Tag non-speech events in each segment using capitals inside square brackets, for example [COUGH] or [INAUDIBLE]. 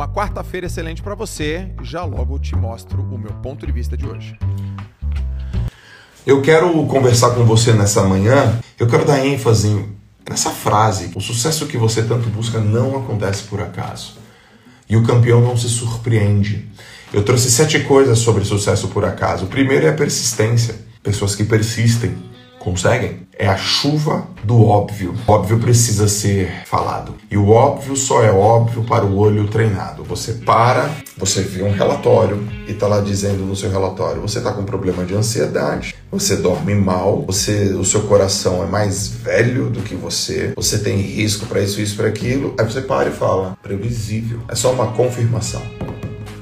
Uma quarta-feira excelente para você. Já logo te mostro o meu ponto de vista de hoje. Eu quero conversar com você nessa manhã. Eu quero dar ênfase nessa frase: o sucesso que você tanto busca não acontece por acaso. E o campeão não se surpreende. Eu trouxe sete coisas sobre sucesso por acaso. O primeiro é a persistência. Pessoas que persistem Conseguem? É a chuva do óbvio. O óbvio precisa ser falado. E o óbvio só é óbvio para o olho treinado. Você para, você vê um relatório e está lá dizendo no seu relatório: você está com problema de ansiedade, você dorme mal, você, o seu coração é mais velho do que você, você tem risco para isso, isso, para aquilo. Aí você para e fala: previsível. É só uma confirmação.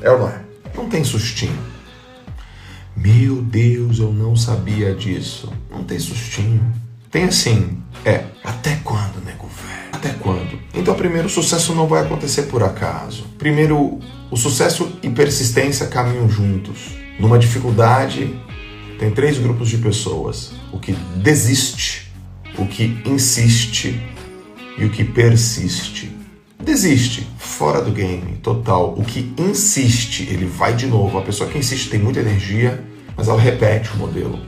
É ou não é? Não tem sustinho. Meu Deus, eu não sabia disso. Não tem sustinho. Tem assim, é, até quando, nego velho? Até quando? Então, primeiro, o sucesso não vai acontecer por acaso. Primeiro, o sucesso e persistência caminham juntos. Numa dificuldade, tem três grupos de pessoas: o que desiste, o que insiste e o que persiste. Desiste, fora do game, total. O que insiste, ele vai de novo. A pessoa que insiste tem muita energia, mas ela repete o modelo.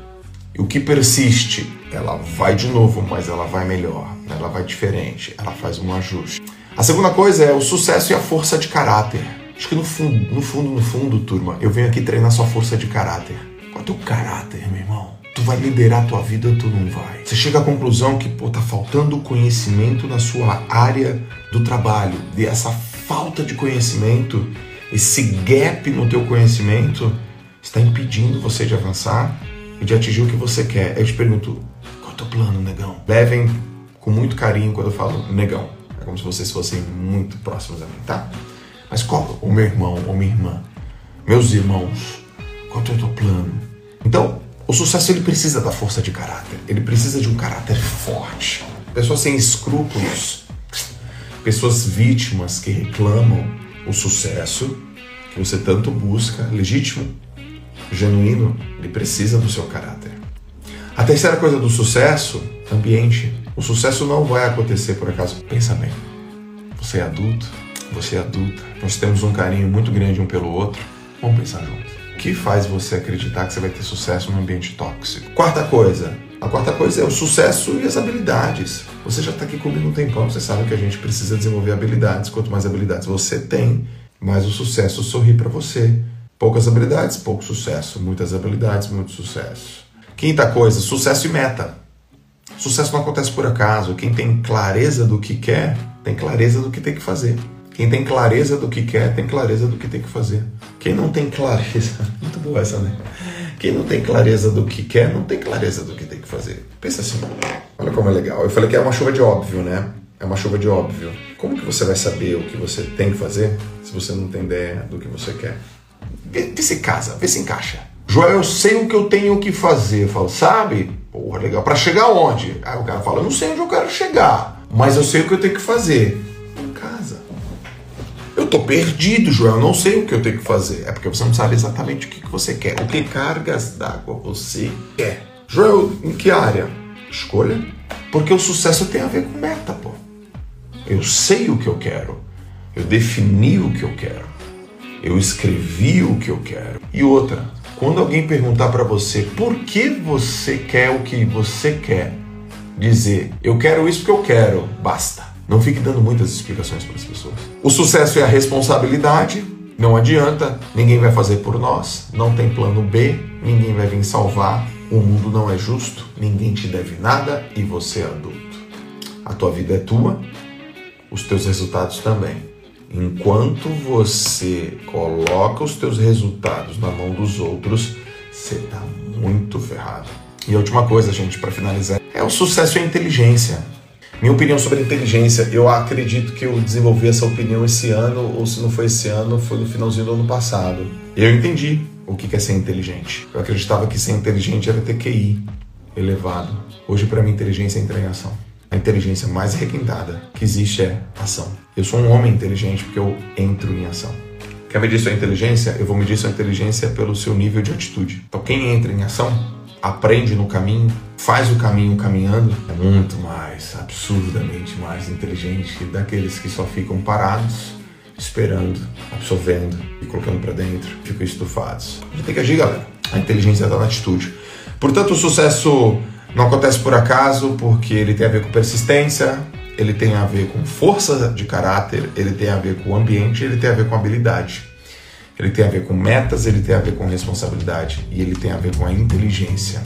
E o que persiste, ela vai de novo, mas ela vai melhor, ela vai diferente, ela faz um ajuste. A segunda coisa é o sucesso e a força de caráter. Acho que no fundo, no fundo, no fundo, turma, eu venho aqui treinar sua força de caráter. Qual é o teu caráter, meu irmão? Tu vai liderar a tua vida ou tu não vai? Você chega à conclusão que, pô, tá faltando conhecimento na sua área do trabalho. E essa falta de conhecimento, esse gap no teu conhecimento, está impedindo você de avançar e de atingir o que você quer. Eu te pergunto, qual é o teu plano, negão? Levem com muito carinho quando eu falo negão. É como se vocês fossem muito próximos a mim, tá? Mas qual o meu irmão ou minha irmã? Meus irmãos, qual é o teu plano? Então, o sucesso ele precisa da força de caráter. Ele precisa de um caráter forte. Pessoas sem escrúpulos, pessoas vítimas que reclamam o sucesso que você tanto busca, legítimo, genuíno, ele precisa do seu caráter. A terceira coisa do sucesso, ambiente. O sucesso não vai acontecer por acaso. Pensa bem. Você é adulto, você é adulta. Nós temos um carinho muito grande um pelo outro. Vamos pensar juntos que faz você acreditar que você vai ter sucesso num ambiente tóxico? Quarta coisa. A quarta coisa é o sucesso e as habilidades. Você já está aqui comigo um tempão, você sabe que a gente precisa desenvolver habilidades. Quanto mais habilidades você tem, mais o sucesso sorri para você. Poucas habilidades, pouco sucesso. Muitas habilidades, muito sucesso. Quinta coisa, sucesso e meta. Sucesso não acontece por acaso. Quem tem clareza do que quer, tem clareza do que tem que fazer. Quem tem clareza do que quer, tem clareza do que tem que fazer. Quem não tem clareza. [LAUGHS] Muito boa essa, né? Quem não tem clareza do que quer, não tem clareza do que tem que fazer. Pensa assim. Olha como é legal. Eu falei que é uma chuva de óbvio, né? É uma chuva de óbvio. Como que você vai saber o que você tem que fazer se você não tem ideia do que você quer? Vê, vê se casa, vê se encaixa. Joel, eu sei o que eu tenho que fazer. Eu falo, sabe? Porra, legal. Para chegar onde? Aí o cara fala, eu não sei onde eu quero chegar, mas eu sei o que eu tenho que fazer tô perdido, Joel, eu não sei o que eu tenho que fazer. É porque você não sabe exatamente o que, que você quer. O que cargas d'água você quer? Joel, em que área? Escolha. Porque o sucesso tem a ver com meta, pô. Eu sei o que eu quero. Eu defini o que eu quero. Eu escrevi o que eu quero. E outra, quando alguém perguntar para você por que você quer o que você quer, dizer eu quero isso porque eu quero, basta. Não fique dando muitas explicações para as pessoas. O sucesso é a responsabilidade. Não adianta, ninguém vai fazer por nós. Não tem plano B, ninguém vai vir salvar. O mundo não é justo, ninguém te deve nada e você é adulto. A tua vida é tua, os teus resultados também. Enquanto você coloca os teus resultados na mão dos outros, você está muito ferrado. E a última coisa, gente, para finalizar, é o sucesso e a inteligência. Minha opinião sobre inteligência, eu acredito que eu desenvolvi essa opinião esse ano, ou se não foi esse ano, foi no finalzinho do ano passado. Eu entendi o que é ser inteligente. Eu acreditava que ser inteligente era ter QI elevado. Hoje, para mim, inteligência é entrar em ação. A inteligência mais requintada que existe é ação. Eu sou um homem inteligente porque eu entro em ação. Quer medir sua inteligência? Eu vou medir sua inteligência pelo seu nível de atitude. Então, quem entra em ação aprende no caminho, faz o caminho caminhando, é muito mais, absurdamente mais inteligente que daqueles que só ficam parados, esperando, absorvendo e colocando para dentro, ficam estufados. A gente tem que agir, galera. A inteligência está na atitude. Portanto, o sucesso não acontece por acaso, porque ele tem a ver com persistência, ele tem a ver com força de caráter, ele tem a ver com o ambiente, ele tem a ver com habilidade. Ele tem a ver com metas, ele tem a ver com responsabilidade e ele tem a ver com a inteligência.